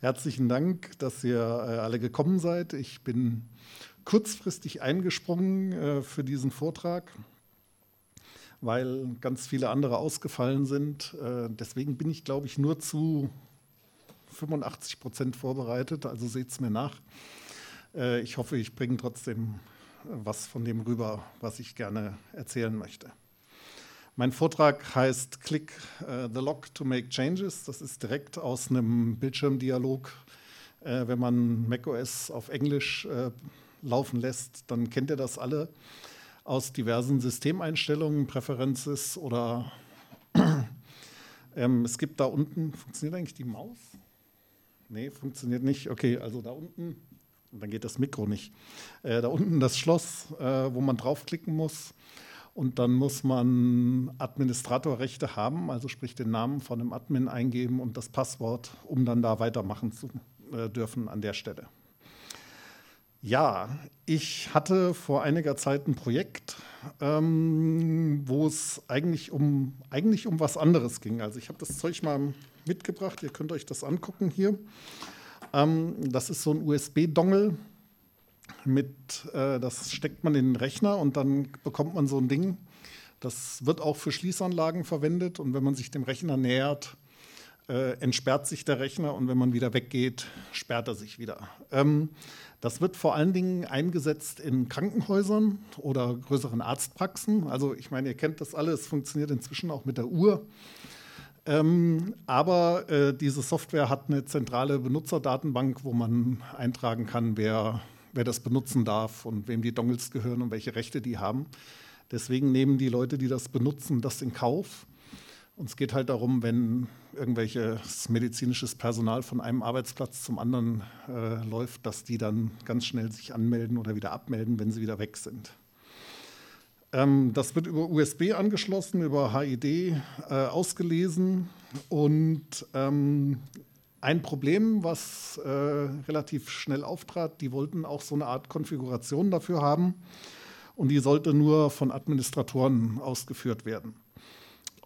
Herzlichen Dank, dass ihr äh, alle gekommen seid. Ich bin kurzfristig eingesprungen äh, für diesen Vortrag, weil ganz viele andere ausgefallen sind. Äh, deswegen bin ich, glaube ich, nur zu 85 Prozent vorbereitet, also seht es mir nach. Ich hoffe, ich bringe trotzdem was von dem rüber, was ich gerne erzählen möchte. Mein Vortrag heißt Click uh, the Lock to Make Changes. Das ist direkt aus einem Bildschirmdialog. Äh, wenn man macOS auf Englisch äh, laufen lässt, dann kennt ihr das alle aus diversen Systemeinstellungen, Präferences oder ähm, es gibt da unten, funktioniert eigentlich die Maus? Nee, funktioniert nicht. Okay, also da unten, dann geht das Mikro nicht. Äh, da unten das Schloss, äh, wo man draufklicken muss. Und dann muss man Administratorrechte haben, also sprich den Namen von einem Admin eingeben und das Passwort, um dann da weitermachen zu äh, dürfen an der Stelle. Ja, ich hatte vor einiger Zeit ein Projekt, ähm, wo es eigentlich um, eigentlich um was anderes ging. Also ich habe das Zeug mal mitgebracht, ihr könnt euch das angucken hier. Ähm, das ist so ein USB-Dongle, mit, äh, das steckt man in den Rechner und dann bekommt man so ein Ding. Das wird auch für Schließanlagen verwendet und wenn man sich dem Rechner nähert, äh, entsperrt sich der Rechner und wenn man wieder weggeht, sperrt er sich wieder. Ähm, das wird vor allen Dingen eingesetzt in Krankenhäusern oder größeren Arztpraxen. Also ich meine, ihr kennt das alle, es funktioniert inzwischen auch mit der Uhr. Ähm, aber äh, diese Software hat eine zentrale Benutzerdatenbank, wo man eintragen kann, wer wer das benutzen darf und wem die Dongles gehören und welche Rechte die haben. Deswegen nehmen die Leute, die das benutzen, das in Kauf. Und es geht halt darum, wenn irgendwelches medizinisches Personal von einem Arbeitsplatz zum anderen äh, läuft, dass die dann ganz schnell sich anmelden oder wieder abmelden, wenn sie wieder weg sind. Ähm, das wird über USB angeschlossen, über HID äh, ausgelesen und ähm, ein Problem, was äh, relativ schnell auftrat, die wollten auch so eine Art Konfiguration dafür haben und die sollte nur von Administratoren ausgeführt werden.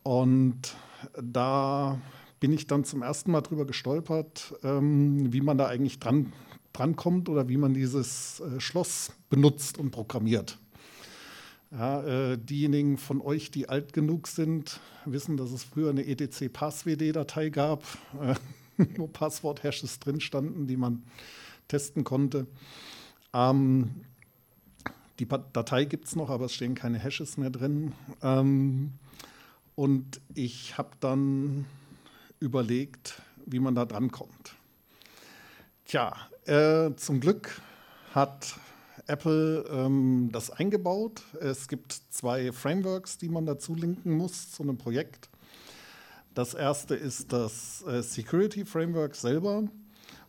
Und da bin ich dann zum ersten Mal drüber gestolpert, ähm, wie man da eigentlich dran, drankommt oder wie man dieses äh, Schloss benutzt und programmiert. Ja, äh, diejenigen von euch, die alt genug sind, wissen, dass es früher eine etc-passwd-Datei gab. Äh, wo Passwort-Hashes drin standen, die man testen konnte. Ähm, die Datei gibt es noch, aber es stehen keine Hashes mehr drin. Ähm, und ich habe dann überlegt, wie man da dran kommt. Tja, äh, zum Glück hat Apple ähm, das eingebaut. Es gibt zwei Frameworks, die man dazu linken muss zu einem Projekt. Das erste ist das äh, Security Framework selber.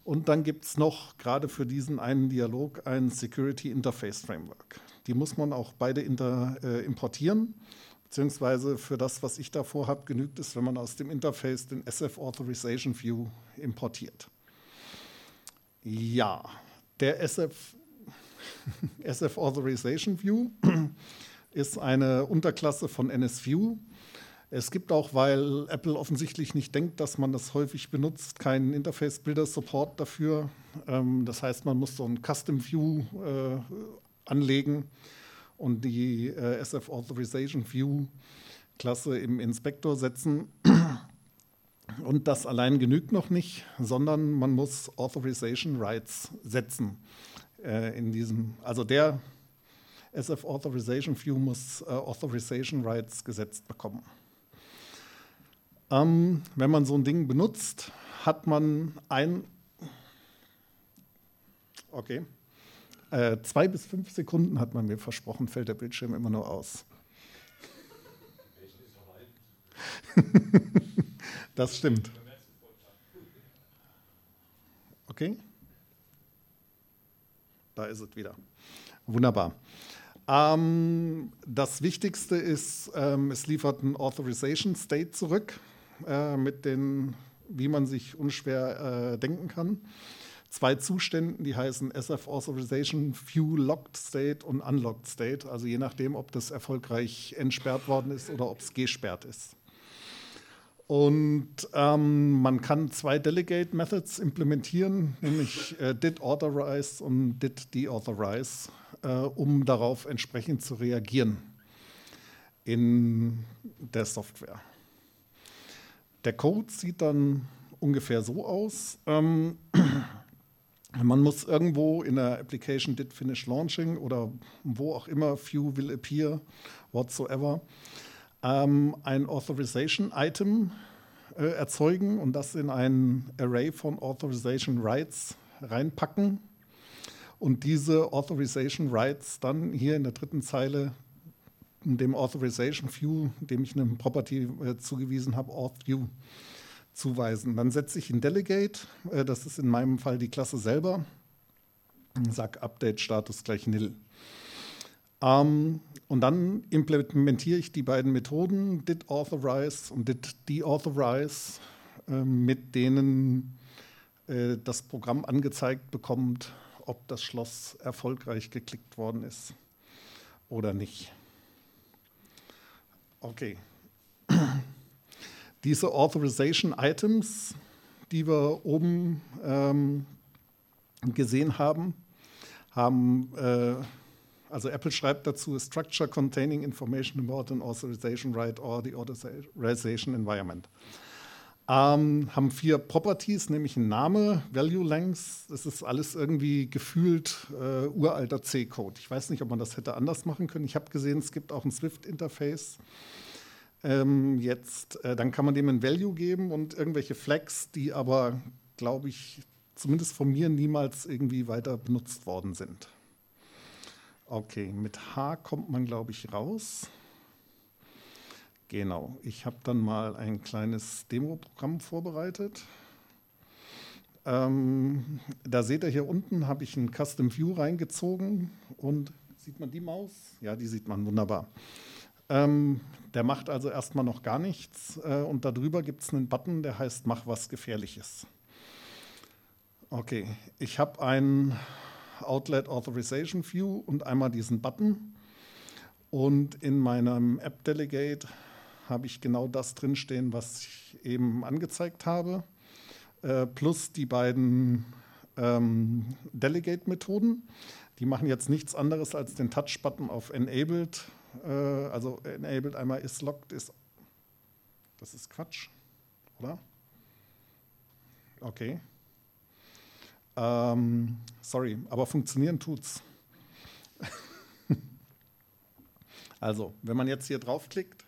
Und dann gibt es noch gerade für diesen einen Dialog ein Security Interface Framework. Die muss man auch beide inter, äh, importieren. Beziehungsweise für das, was ich davor habe, genügt es, wenn man aus dem Interface den SF Authorization View importiert. Ja, der SF, SF Authorization View ist eine Unterklasse von NSView. Es gibt auch, weil Apple offensichtlich nicht denkt, dass man das häufig benutzt, keinen Interface Builder Support dafür. Ähm, das heißt, man muss so ein Custom View äh, anlegen und die äh, SF Authorization View Klasse im Inspektor setzen. Und das allein genügt noch nicht, sondern man muss Authorization Rights setzen. Äh, in diesem, also der SF Authorization View muss äh, Authorization Rights gesetzt bekommen. Ähm, wenn man so ein Ding benutzt, hat man ein, okay, äh, zwei bis fünf Sekunden hat man mir versprochen, fällt der Bildschirm immer nur aus. das stimmt. Okay. Da ist es wieder. Wunderbar. Ähm, das Wichtigste ist, ähm, es liefert ein Authorization State zurück äh, mit den, wie man sich unschwer äh, denken kann. Zwei Zuständen, die heißen SF Authorization View Locked State und Unlocked State, also je nachdem, ob das erfolgreich entsperrt worden ist oder ob es gesperrt ist. Und ähm, man kann zwei Delegate Methods implementieren, nämlich äh, did authorize und did deauthorize, äh, um darauf entsprechend zu reagieren in der Software. Der Code sieht dann ungefähr so aus. Ähm, man muss irgendwo in der Application did finish launching oder wo auch immer few will appear, whatsoever, ähm, ein Authorization Item äh, erzeugen und das in ein Array von Authorization Rights reinpacken und diese Authorization Rights dann hier in der dritten Zeile dem Authorization View, dem ich eine Property äh, zugewiesen habe, Auth View zuweisen. Dann setze ich ein Delegate, äh, das ist in meinem Fall die Klasse selber, sage Update Status gleich nil. Ähm, und dann implementiere ich die beiden Methoden did authorize und did deauthorize, äh, mit denen äh, das Programm angezeigt bekommt, ob das Schloss erfolgreich geklickt worden ist oder nicht. Okay. Diese Authorization Items, die wir oben ähm, gesehen haben, haben, äh, also Apple schreibt dazu, Structure containing information about an authorization right or the authorization environment. Ähm, haben vier Properties, nämlich ein Name, Value Length. Das ist alles irgendwie gefühlt äh, uralter C-Code. Ich weiß nicht, ob man das hätte anders machen können. Ich habe gesehen, es gibt auch ein Swift-Interface. Ähm, jetzt, äh, dann kann man dem ein Value geben und irgendwelche Flags, die aber, glaube ich, zumindest von mir niemals irgendwie weiter benutzt worden sind. Okay, mit H kommt man, glaube ich, raus. Genau, ich habe dann mal ein kleines Demo-Programm vorbereitet. Ähm, da seht ihr hier unten, habe ich ein Custom View reingezogen und sieht man die Maus? Ja, die sieht man wunderbar. Ähm, der macht also erstmal noch gar nichts äh, und darüber gibt es einen Button, der heißt Mach was Gefährliches. Okay, ich habe ein Outlet Authorization View und einmal diesen Button und in meinem App Delegate habe ich genau das drinstehen, was ich eben angezeigt habe, äh, plus die beiden ähm, Delegate-Methoden. Die machen jetzt nichts anderes als den Touch-Button auf Enabled, äh, also Enabled einmal ist locked, ist. Das ist Quatsch, oder? Okay. Ähm, sorry, aber funktionieren tut's. also, wenn man jetzt hier draufklickt,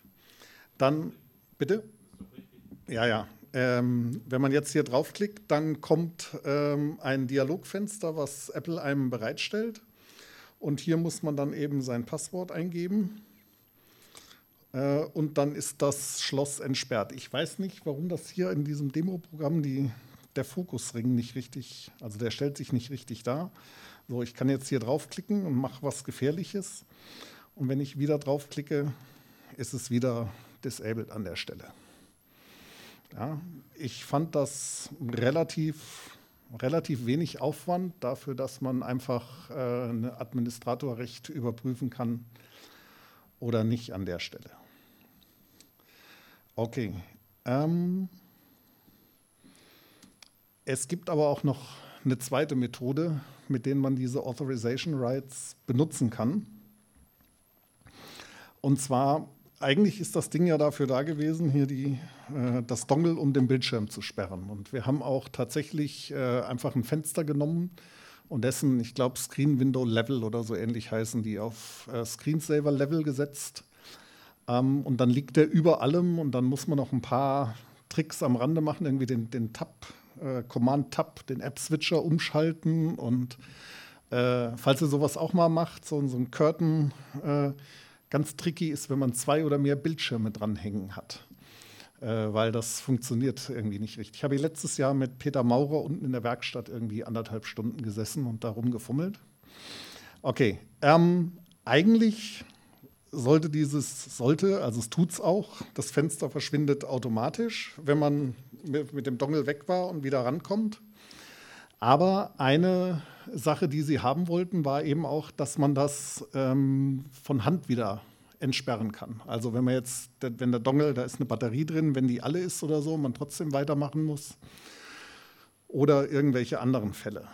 dann, bitte? Ja, ja. Ähm, wenn man jetzt hier draufklickt, dann kommt ähm, ein Dialogfenster, was Apple einem bereitstellt. Und hier muss man dann eben sein Passwort eingeben. Äh, und dann ist das Schloss entsperrt. Ich weiß nicht, warum das hier in diesem Demo-Programm der Fokusring nicht richtig, also der stellt sich nicht richtig dar. So, ich kann jetzt hier draufklicken und mache was Gefährliches. Und wenn ich wieder draufklicke, ist es wieder disabled an der Stelle. Ja, ich fand das relativ, relativ wenig Aufwand dafür, dass man einfach äh, ein Administratorrecht überprüfen kann oder nicht an der Stelle. Okay. Ähm, es gibt aber auch noch eine zweite Methode, mit der man diese Authorization Rights benutzen kann. Und zwar eigentlich ist das Ding ja dafür da gewesen, hier die, äh, das Dongle um den Bildschirm zu sperren. Und wir haben auch tatsächlich äh, einfach ein Fenster genommen und dessen, ich glaube, Screen Window Level oder so ähnlich heißen die, auf äh, Screensaver Level gesetzt. Ähm, und dann liegt der über allem und dann muss man noch ein paar Tricks am Rande machen, irgendwie den, den Tab, äh, Command-Tab, den App-Switcher umschalten und äh, falls ihr sowas auch mal macht, so, so ein Curtain äh, Ganz tricky ist, wenn man zwei oder mehr Bildschirme dranhängen hat, äh, weil das funktioniert irgendwie nicht richtig. Ich habe letztes Jahr mit Peter Maurer unten in der Werkstatt irgendwie anderthalb Stunden gesessen und darum gefummelt. Okay, ähm, eigentlich sollte dieses, sollte, also es tut es auch, das Fenster verschwindet automatisch, wenn man mit, mit dem Dongle weg war und wieder rankommt. Aber eine Sache, die sie haben wollten, war eben auch, dass man das ähm, von Hand wieder entsperren kann. Also wenn man jetzt, wenn der Dongle, da ist eine Batterie drin, wenn die alle ist oder so, man trotzdem weitermachen muss. Oder irgendwelche anderen Fälle.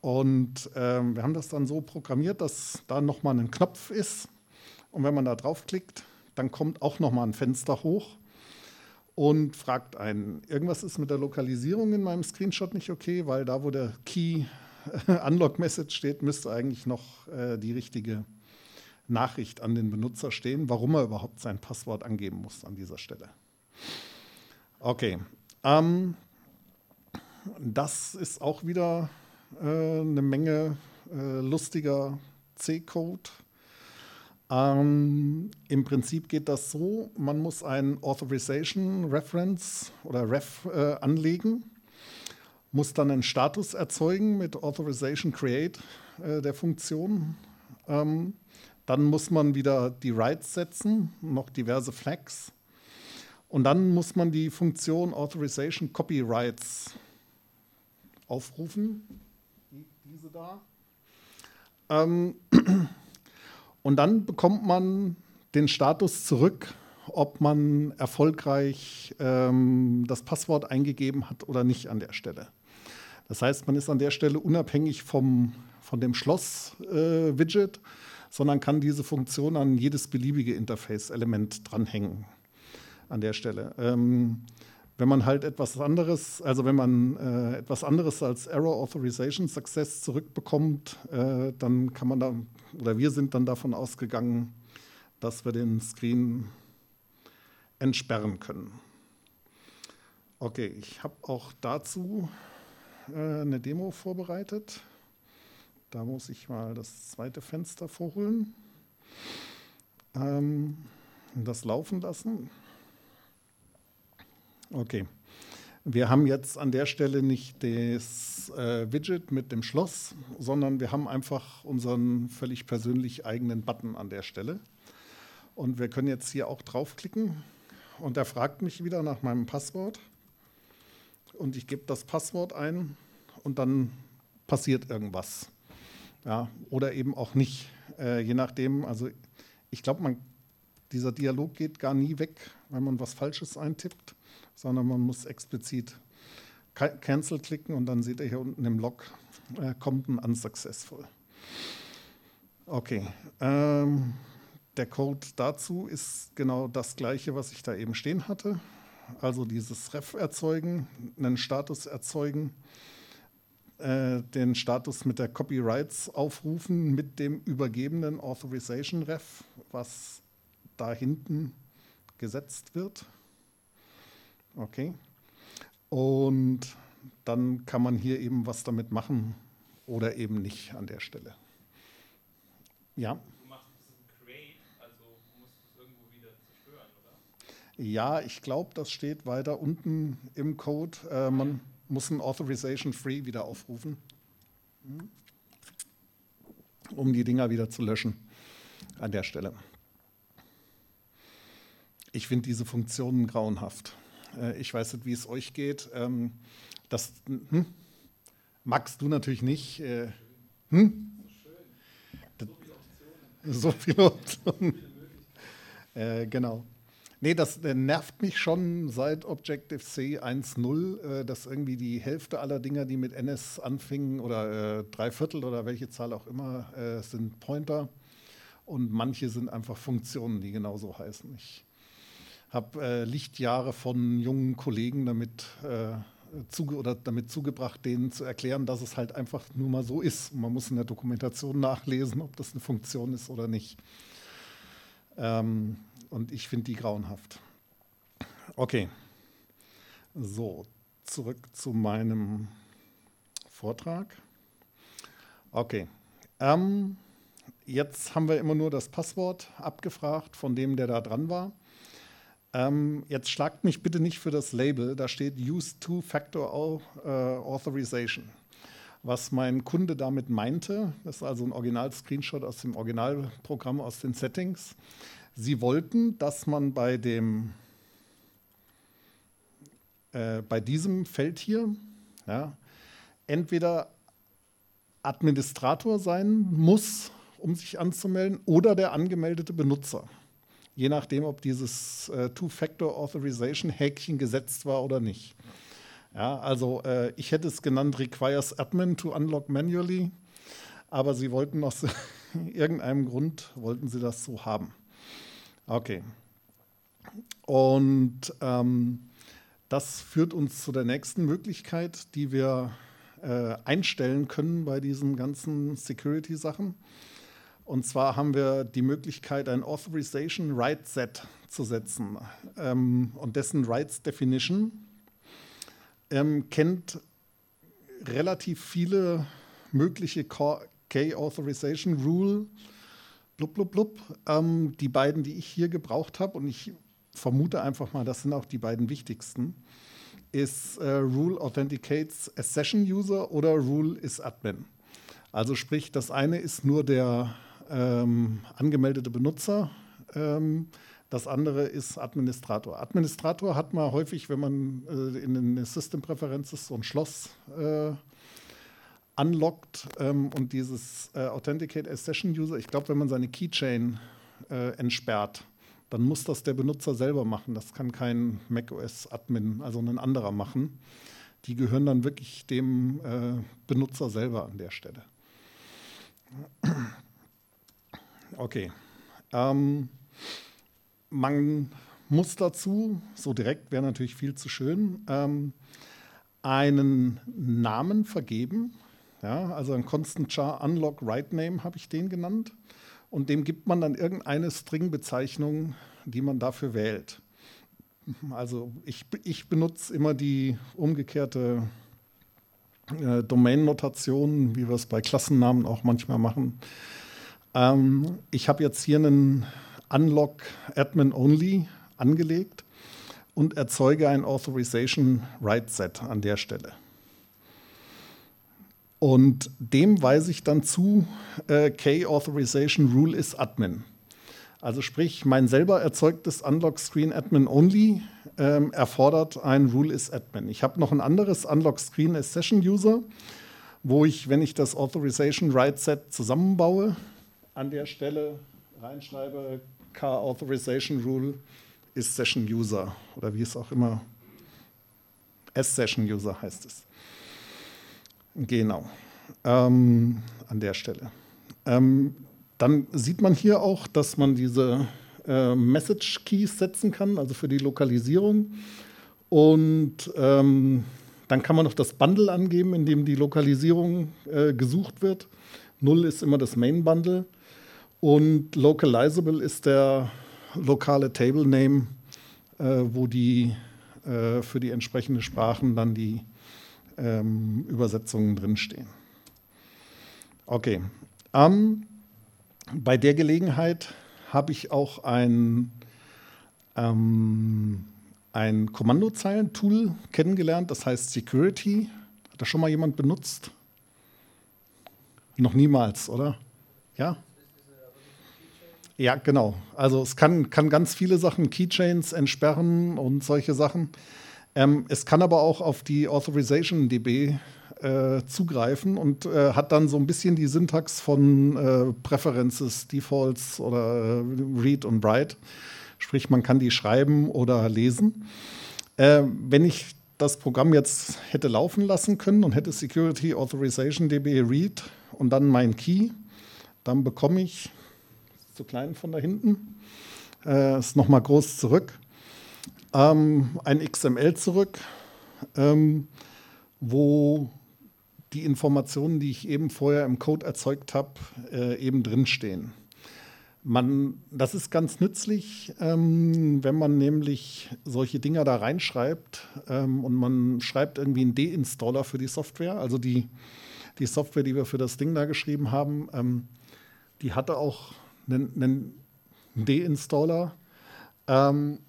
Und ähm, wir haben das dann so programmiert, dass da nochmal ein Knopf ist. Und wenn man da draufklickt, dann kommt auch nochmal ein Fenster hoch und fragt einen, irgendwas ist mit der Lokalisierung in meinem Screenshot nicht okay, weil da, wo der Key Unlock Message steht, müsste eigentlich noch äh, die richtige Nachricht an den Benutzer stehen, warum er überhaupt sein Passwort angeben muss an dieser Stelle. Okay, ähm, das ist auch wieder äh, eine Menge äh, lustiger C-Code. Ähm, Im Prinzip geht das so, man muss ein Authorization Reference oder Ref äh, anlegen, muss dann einen Status erzeugen mit Authorization Create äh, der Funktion. Ähm, dann muss man wieder die Rights setzen, noch diverse Flags. Und dann muss man die Funktion Authorization Copyrights aufrufen. Diese da. Ähm, und dann bekommt man den Status zurück, ob man erfolgreich ähm, das Passwort eingegeben hat oder nicht an der Stelle. Das heißt, man ist an der Stelle unabhängig vom, von dem Schloss-Widget, äh, sondern kann diese Funktion an jedes beliebige Interface-Element dranhängen an der Stelle. Ähm, wenn man halt etwas anderes, also wenn man äh, etwas anderes als Error Authorization Success zurückbekommt, äh, dann kann man da, oder wir sind dann davon ausgegangen, dass wir den Screen entsperren können. Okay, ich habe auch dazu äh, eine Demo vorbereitet. Da muss ich mal das zweite Fenster vorholen. Ähm, das laufen lassen. Okay. Wir haben jetzt an der Stelle nicht das äh, Widget mit dem Schloss, sondern wir haben einfach unseren völlig persönlich eigenen Button an der Stelle. Und wir können jetzt hier auch draufklicken und er fragt mich wieder nach meinem Passwort. Und ich gebe das Passwort ein und dann passiert irgendwas. Ja, oder eben auch nicht, äh, je nachdem. Also ich glaube, dieser Dialog geht gar nie weg, wenn man was Falsches eintippt, sondern man muss explizit Cancel klicken und dann seht ihr hier unten im Log, äh, kommt ein Unsuccessful. Okay, ähm, der Code dazu ist genau das gleiche, was ich da eben stehen hatte. Also dieses Ref erzeugen, einen Status erzeugen äh, den Status mit der Copyrights aufrufen mit dem übergebenen Authorization Ref, was da hinten gesetzt wird. Okay. Und dann kann man hier eben was damit machen oder eben nicht an der Stelle. Ja. Du machst ein Create, also musst du es irgendwo wieder zerstören, oder? Ja, ich glaube, das steht weiter unten im Code. Äh, man, muss ein Authorization Free wieder aufrufen, um die Dinger wieder zu löschen an der Stelle. Ich finde diese Funktionen grauenhaft. Äh, ich weiß nicht, wie es euch geht. Ähm, das hm? magst du natürlich nicht. Äh, hm? So viele Optionen. Äh, genau. Nee, das äh, nervt mich schon seit Objective-C 1.0, äh, dass irgendwie die Hälfte aller Dinger, die mit NS anfingen, oder äh, drei Viertel oder welche Zahl auch immer, äh, sind Pointer. Und manche sind einfach Funktionen, die genauso heißen. Ich habe äh, Lichtjahre von jungen Kollegen damit, äh, zuge oder damit zugebracht, denen zu erklären, dass es halt einfach nur mal so ist. Man muss in der Dokumentation nachlesen, ob das eine Funktion ist oder nicht. Ähm, und ich finde die grauenhaft. Okay, so, zurück zu meinem Vortrag. Okay, ähm, jetzt haben wir immer nur das Passwort abgefragt von dem, der da dran war. Ähm, jetzt schlagt mich bitte nicht für das Label, da steht Use Two-Factor äh, Authorization. Was mein Kunde damit meinte, das ist also ein Original-Screenshot aus dem Originalprogramm aus den Settings, Sie wollten, dass man bei dem äh, bei diesem Feld hier ja, entweder Administrator sein muss um sich anzumelden, oder der angemeldete Benutzer. Je nachdem, ob dieses äh, Two-Factor-Authorization-Häkchen gesetzt war oder nicht. Ja, also äh, ich hätte es genannt requires admin to unlock manually, aber sie wollten aus irgendeinem Grund, wollten sie das so haben. Okay. Und ähm, das führt uns zu der nächsten Möglichkeit, die wir äh, einstellen können bei diesen ganzen Security-Sachen. Und zwar haben wir die Möglichkeit, ein Authorization Right Set zu setzen. Ähm, und dessen Rights Definition ähm, kennt relativ viele mögliche K-Authorization Rule. Blub, blub, blub. Ähm, die beiden, die ich hier gebraucht habe, und ich vermute einfach mal, das sind auch die beiden wichtigsten, ist äh, Rule authenticates a Session User oder Rule is Admin. Also sprich, das eine ist nur der ähm, angemeldete Benutzer, ähm, das andere ist Administrator. Administrator hat man häufig, wenn man äh, in den System Preferences so ein Schloss äh, ähm, und dieses äh, Authenticate as Session User, ich glaube, wenn man seine Keychain äh, entsperrt, dann muss das der Benutzer selber machen. Das kann kein macOS-Admin, also ein anderer machen. Die gehören dann wirklich dem äh, Benutzer selber an der Stelle. Okay. Ähm, man muss dazu, so direkt wäre natürlich viel zu schön, ähm, einen Namen vergeben. Ja, also ein Constant Char Unlock Write Name habe ich den genannt und dem gibt man dann irgendeine String-Bezeichnung, die man dafür wählt. Also ich, ich benutze immer die umgekehrte äh, Domain-Notation, wie wir es bei Klassennamen auch manchmal machen. Ähm, ich habe jetzt hier einen Unlock Admin Only angelegt und erzeuge ein Authorization Write Set an der Stelle. Und dem weise ich dann zu, äh, K-Authorization Rule is Admin. Also sprich, mein selber erzeugtes Unlock Screen Admin Only ähm, erfordert ein Rule is Admin. Ich habe noch ein anderes Unlock Screen as Session User, wo ich, wenn ich das Authorization Write Set zusammenbaue, an der Stelle reinschreibe, K-Authorization Rule is Session User oder wie es auch immer, S-Session User heißt es. Genau, ähm, an der Stelle. Ähm, dann sieht man hier auch, dass man diese äh, Message Keys setzen kann, also für die Lokalisierung. Und ähm, dann kann man noch das Bundle angeben, in dem die Lokalisierung äh, gesucht wird. Null ist immer das Main Bundle. Und localizable ist der lokale Table Name, äh, wo die äh, für die entsprechenden Sprachen dann die ähm, Übersetzungen drinstehen. Okay. Um, bei der Gelegenheit habe ich auch ein, ähm, ein Kommandozeilen-Tool kennengelernt, das heißt Security. Hat das schon mal jemand benutzt? Noch niemals, oder? Ja? Ja, genau. Also es kann, kann ganz viele Sachen, Keychains entsperren und solche Sachen. Ähm, es kann aber auch auf die Authorization DB äh, zugreifen und äh, hat dann so ein bisschen die Syntax von äh, Preferences, Defaults oder äh, Read und Write. Sprich, man kann die schreiben oder lesen. Äh, wenn ich das Programm jetzt hätte laufen lassen können und hätte Security Authorization DB Read und dann mein Key, dann bekomme ich zu klein von da hinten. Äh, ist nochmal groß zurück. Ähm, ein XML zurück, ähm, wo die Informationen, die ich eben vorher im Code erzeugt habe, äh, eben drinstehen. Man, das ist ganz nützlich, ähm, wenn man nämlich solche Dinger da reinschreibt ähm, und man schreibt irgendwie einen Deinstaller für die Software. Also die, die Software, die wir für das Ding da geschrieben haben, ähm, die hatte auch einen, einen Deinstaller, ähm,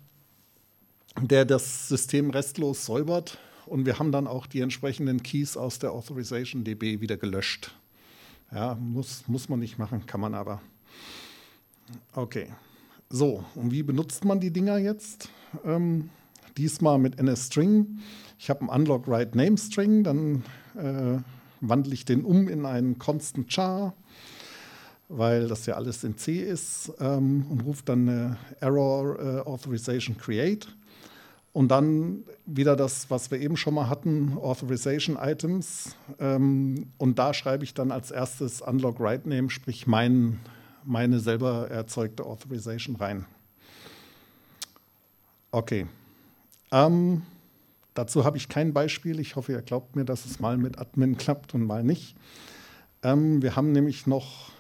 der das System restlos säubert. Und wir haben dann auch die entsprechenden Keys aus der Authorization DB wieder gelöscht. Ja, muss, muss man nicht machen, kann man aber. Okay. So, und wie benutzt man die Dinger jetzt? Ähm, diesmal mit NSString. Ich habe einen Unlock Write Name String, dann äh, wandle ich den um in einen Constant Char weil das ja alles in C ist ähm, und ruft dann eine Error äh, Authorization Create. Und dann wieder das, was wir eben schon mal hatten, Authorization Items. Ähm, und da schreibe ich dann als erstes Unlock Write Name, sprich mein, meine selber erzeugte Authorization rein. Okay. Ähm, dazu habe ich kein Beispiel. Ich hoffe, ihr glaubt mir, dass es mal mit Admin klappt und mal nicht. Ähm, wir haben nämlich noch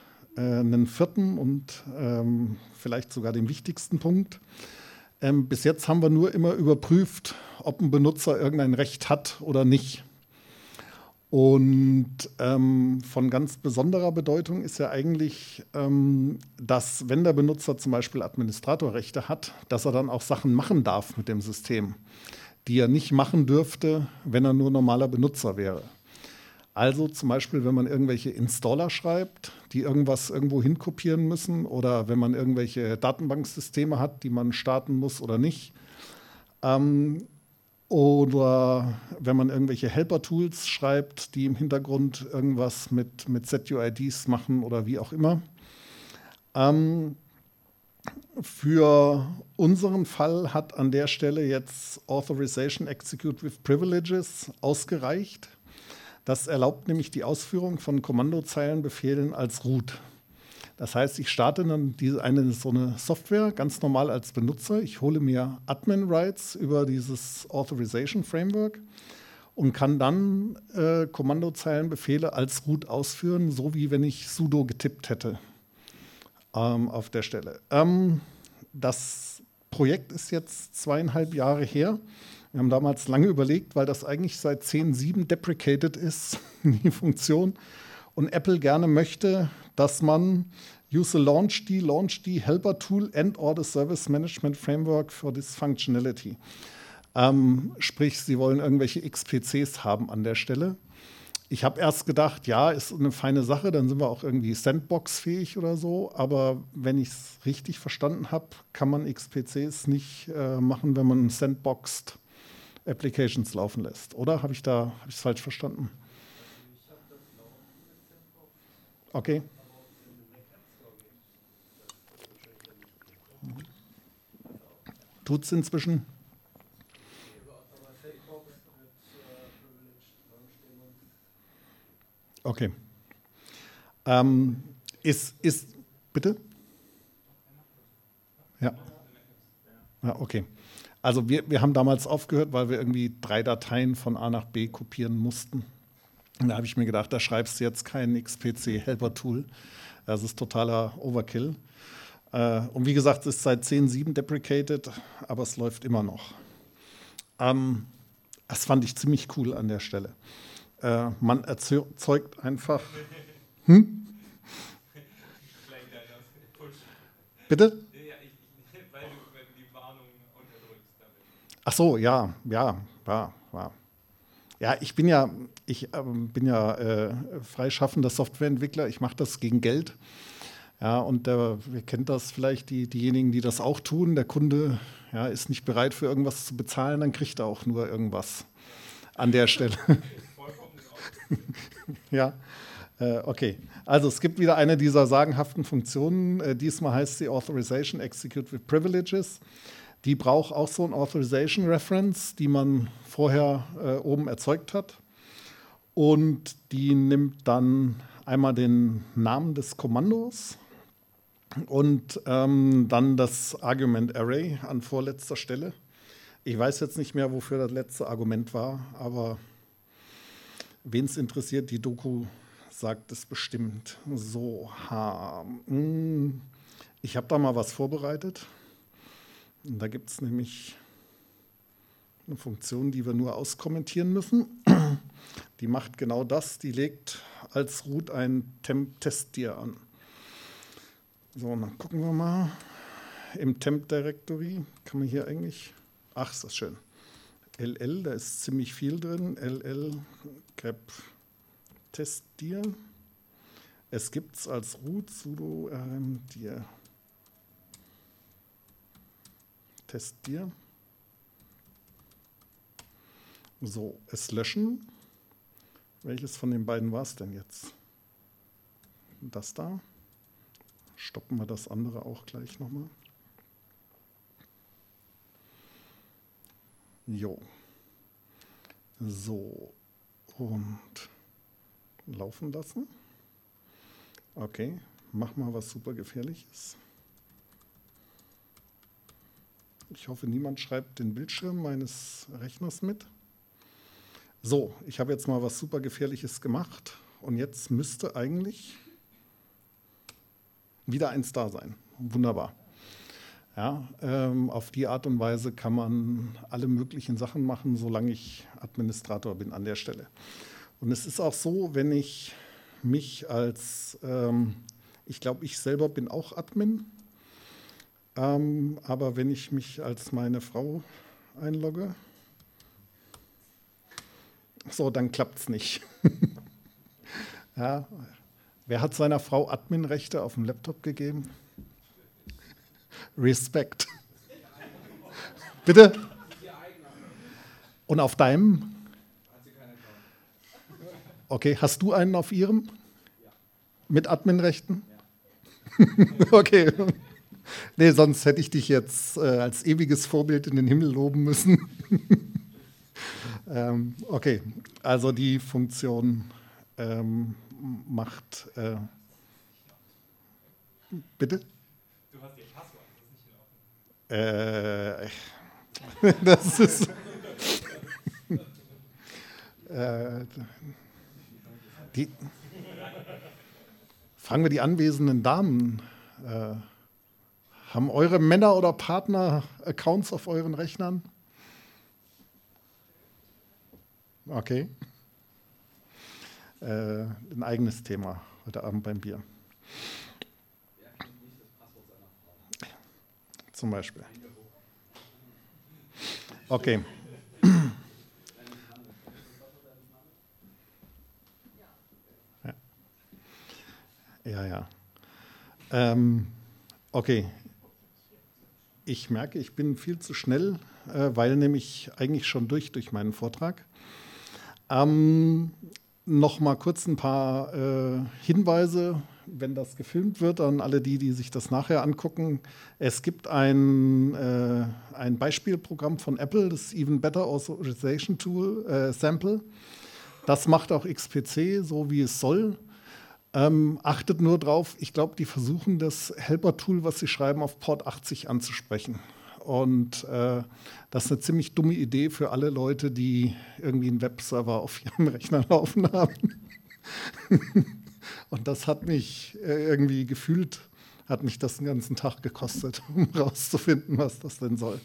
einen vierten und ähm, vielleicht sogar den wichtigsten Punkt. Ähm, bis jetzt haben wir nur immer überprüft, ob ein Benutzer irgendein Recht hat oder nicht. Und ähm, von ganz besonderer Bedeutung ist ja eigentlich, ähm, dass wenn der Benutzer zum Beispiel Administratorrechte hat, dass er dann auch Sachen machen darf mit dem System, die er nicht machen dürfte, wenn er nur normaler Benutzer wäre. Also zum Beispiel, wenn man irgendwelche Installer schreibt, die irgendwas irgendwo hinkopieren müssen oder wenn man irgendwelche Datenbanksysteme hat, die man starten muss oder nicht. Ähm, oder wenn man irgendwelche Helper-Tools schreibt, die im Hintergrund irgendwas mit, mit ZUIDs machen oder wie auch immer. Ähm, für unseren Fall hat an der Stelle jetzt Authorization Execute with Privileges ausgereicht. Das erlaubt nämlich die Ausführung von Kommandozeilenbefehlen als Root. Das heißt, ich starte dann diese, eine, so eine Software ganz normal als Benutzer. Ich hole mir Admin-Rights über dieses Authorization Framework und kann dann äh, Kommandozeilenbefehle als Root ausführen, so wie wenn ich sudo getippt hätte ähm, auf der Stelle. Ähm, das Projekt ist jetzt zweieinhalb Jahre her. Wir haben damals lange überlegt, weil das eigentlich seit 10.7 deprecated ist, die Funktion und Apple gerne möchte, dass man use a launchd, launchd helper tool and or the service management framework for this functionality. Ähm, sprich, sie wollen irgendwelche XPCs haben an der Stelle. Ich habe erst gedacht, ja, ist eine feine Sache, dann sind wir auch irgendwie Sandbox-fähig oder so. Aber wenn ich es richtig verstanden habe, kann man XPCs nicht äh, machen, wenn man Sandboxed Applications laufen lässt. Oder habe ich da hab ich es falsch verstanden? Okay. Tut es inzwischen? Okay. Ähm, ist, ist, bitte? Ja. Ja, okay. Also wir, wir haben damals aufgehört, weil wir irgendwie drei Dateien von A nach B kopieren mussten. Da habe ich mir gedacht, da schreibst du jetzt kein XPC-Helper-Tool. Das ist totaler Overkill. Äh, und wie gesagt, es ist seit 10.7 deprecated, aber es läuft immer noch. Ähm, das fand ich ziemlich cool an der Stelle. Äh, man erzeugt einfach. Hm? Bitte? Ach so, ja, ja, war, war. Ja, ich bin ja, ich ähm, bin ja äh, freischaffender Softwareentwickler. Ich mache das gegen Geld. Ja, und der, ihr kennt das vielleicht, die, diejenigen, die das auch tun. Der Kunde ja, ist nicht bereit für irgendwas zu bezahlen, dann kriegt er auch nur irgendwas an der Stelle. ja, äh, okay. Also es gibt wieder eine dieser sagenhaften Funktionen. Äh, diesmal heißt sie Authorization Execute with Privileges. Die braucht auch so ein Authorization Reference, die man vorher äh, oben erzeugt hat. Und die nimmt dann einmal den Namen des Kommandos und ähm, dann das Argument Array an vorletzter Stelle. Ich weiß jetzt nicht mehr, wofür das letzte Argument war, aber wen es interessiert, die Doku sagt es bestimmt. So, ha, hm, ich habe da mal was vorbereitet. Und da gibt es nämlich eine Funktion, die wir nur auskommentieren müssen. Die macht genau das, die legt als Root ein Temp-Test-Dir an. So, dann gucken wir mal. Im Temp-Directory kann man hier eigentlich, ach, ist das schön. LL, da ist ziemlich viel drin. LL grep test-dir. Es gibt es als root sudo rm-dir Test dir. So, es löschen. Welches von den beiden war es denn jetzt? Das da. stoppen wir das andere auch gleich nochmal. Jo. So. Und laufen lassen. Okay, mach mal was super gefährliches. Ich hoffe, niemand schreibt den Bildschirm meines Rechners mit. So, ich habe jetzt mal was super gefährliches gemacht und jetzt müsste eigentlich wieder eins da sein. Wunderbar. Ja, ähm, auf die Art und Weise kann man alle möglichen Sachen machen, solange ich Administrator bin an der Stelle. Und es ist auch so, wenn ich mich als, ähm, ich glaube, ich selber bin auch Admin, ähm, aber wenn ich mich als meine Frau einlogge, so, dann klappt es nicht. ja, wer hat seiner Frau Adminrechte auf dem Laptop gegeben? Respekt. Bitte? Und auf deinem? Okay, hast du einen auf ihrem? Mit Adminrechten? okay. Nee, sonst hätte ich dich jetzt äh, als ewiges Vorbild in den Himmel loben müssen. ähm, okay, also die Funktion ähm, macht. Äh, bitte? Du hast ihr Passwort, das ist nicht Ordnung. Äh, das ist. äh, die, fragen wir die anwesenden Damen. Äh, haben eure Männer oder Partner Accounts auf euren Rechnern? Okay. Äh, ein eigenes Thema heute Abend beim Bier. Zum Beispiel. Okay. Ja, ja. Ähm, okay, ich merke, ich bin viel zu schnell, äh, weil nämlich eigentlich schon durch durch meinen Vortrag. Ähm, noch mal kurz ein paar äh, Hinweise, wenn das gefilmt wird, an alle die, die sich das nachher angucken. Es gibt ein, äh, ein Beispielprogramm von Apple, das Even Better Authorization Tool, äh, Sample. Das macht auch XPC so, wie es soll. Ähm, achtet nur drauf, ich glaube, die versuchen das Helper-Tool, was sie schreiben, auf Port 80 anzusprechen. Und äh, das ist eine ziemlich dumme Idee für alle Leute, die irgendwie einen Webserver auf ihrem Rechner laufen haben. Und das hat mich äh, irgendwie gefühlt, hat mich das den ganzen Tag gekostet, um rauszufinden, was das denn soll.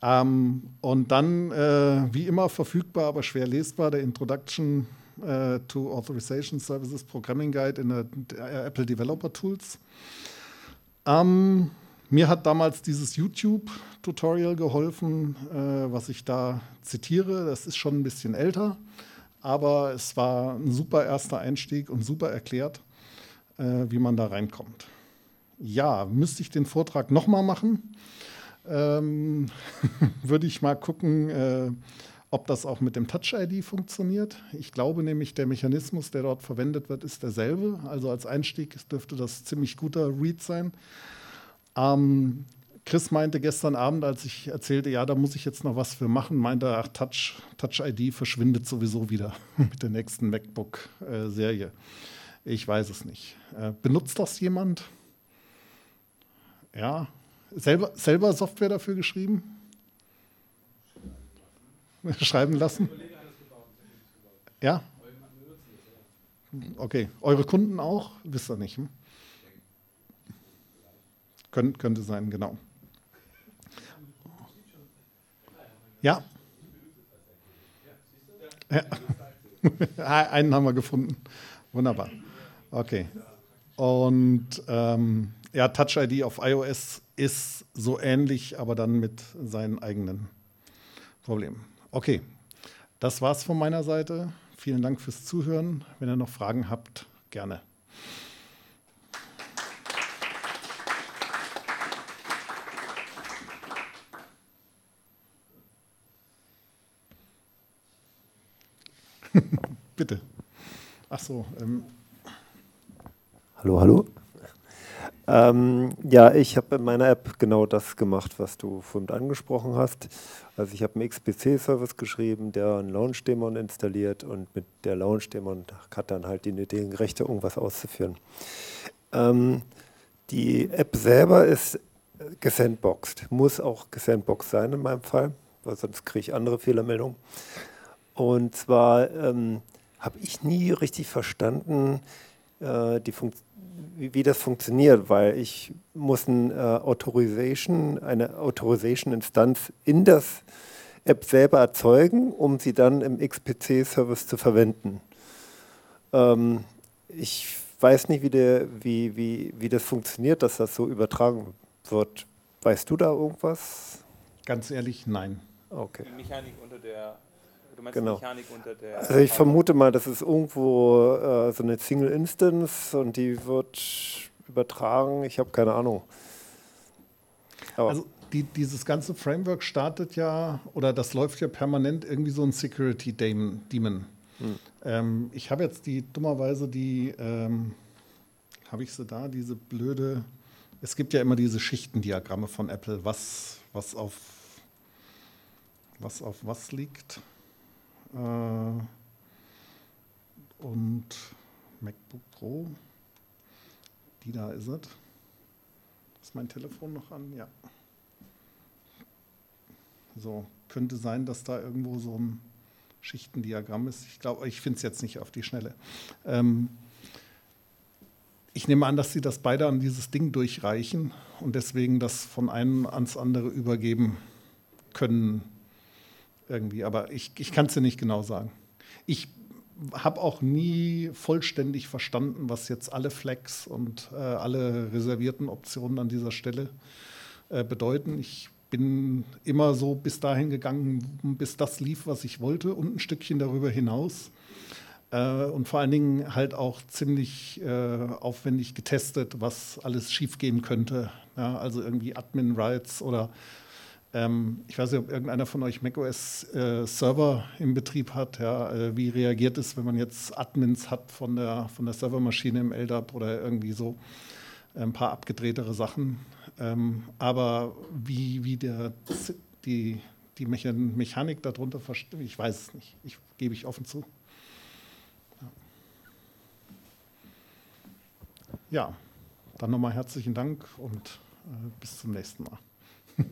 Ähm, und dann, äh, wie immer, verfügbar, aber schwer lesbar, der Introduction uh, to Authorization Services Programming Guide in der Apple Developer Tools. Ähm, mir hat damals dieses YouTube-Tutorial geholfen, äh, was ich da zitiere. Das ist schon ein bisschen älter, aber es war ein super erster Einstieg und super erklärt, äh, wie man da reinkommt. Ja, müsste ich den Vortrag nochmal machen, ähm, würde ich mal gucken, äh, ob das auch mit dem Touch-ID funktioniert. Ich glaube nämlich, der Mechanismus, der dort verwendet wird, ist derselbe. Also als Einstieg dürfte das ziemlich guter Read sein. Ähm, Chris meinte gestern Abend, als ich erzählte, ja, da muss ich jetzt noch was für machen, meinte, ach, Touch, Touch ID verschwindet sowieso wieder mit der nächsten MacBook-Serie. Ich weiß es nicht. Äh, benutzt das jemand? Ja, selber, selber Software dafür geschrieben? schreiben lassen? Ja? Okay. Eure Kunden auch? Wisst ihr nicht. Hm? Kön könnte sein, genau. Ja. ja. Einen haben wir gefunden. Wunderbar. Okay. Und ähm, ja, Touch ID auf iOS ist so ähnlich, aber dann mit seinen eigenen Problemen. Okay, das war's von meiner Seite. Vielen Dank fürs Zuhören. Wenn ihr noch Fragen habt, gerne. Bitte. Ach so. Ähm. Hallo, hallo. Ähm, ja, ich habe in meiner App genau das gemacht, was du vorhin angesprochen hast. Also ich habe einen XPC-Service geschrieben, der einen Launch-Dämon installiert und mit der Launch-Dämon hat dann halt die nötigen Rechte, irgendwas auszuführen. Ähm, die App selber ist gesandboxed, muss auch gesandboxed sein in meinem Fall, weil sonst kriege ich andere Fehlermeldungen. Und zwar ähm, habe ich nie richtig verstanden, äh, die Funktion wie, wie, das funktioniert, weil ich muss ein, äh, Authorization, eine Authorization-Instanz in das App selber erzeugen, um sie dann im XPC-Service zu verwenden. Ähm, ich weiß nicht, wie, der, wie, wie, wie das funktioniert, dass das so übertragen wird. Weißt du da irgendwas? Ganz ehrlich, nein. Okay. Die Mechanik unter der Du meinst Genau. die Mechanik unter der. Also ich vermute mal, das ist irgendwo äh, so eine Single Instance und die wird übertragen. Ich habe keine Ahnung. Aber Also die, dieses ganze Framework startet ja, oder das läuft ja permanent irgendwie so ein Security Daemon. Demon. Ähm, ich habe jetzt die, dummerweise die, ähm, habe ich sie da, diese blöde, es gibt ja immer diese Schichtendiagramme von Apple, was, was auf was auf was liegt. Äh, und MacBook Pro, die da ist es. Ist mein Telefon noch an? Ja. So, könnte sein, dass da irgendwo so ein Schichtendiagramm ist. Ich glaube, ich finde es jetzt nicht auf die Schnelle. Ähm, ich nehme an, dass sie das beide an dieses Ding durchreichen und deswegen das von einem ans andere übergeben können irgendwie. Aber ich, ich kann es dir nicht genau sagen. Ich habe auch nie vollständig verstanden, was jetzt alle Flex und äh, alle reservierten Optionen an dieser Stelle äh, bedeuten. Ich bin immer so bis dahin gegangen, bis das lief, was ich wollte und ein Stückchen darüber hinaus. Äh, und vor allen Dingen halt auch ziemlich äh, aufwendig getestet, was alles schiefgehen könnte. Ja, also irgendwie Admin-Rights oder ähm, ich weiß nicht, ob irgendeiner von euch macOS äh, Server im Betrieb hat. Ja, äh, wie reagiert es, wenn man jetzt Admins hat von der, von der Servermaschine im LDAP oder irgendwie so ein paar abgedrehtere Sachen. Ähm, aber wie, wie der, die, die Mechanik darunter versteht, ich weiß es nicht. Ich gebe ich offen zu. Ja, dann nochmal herzlichen Dank und äh, bis zum nächsten Mal.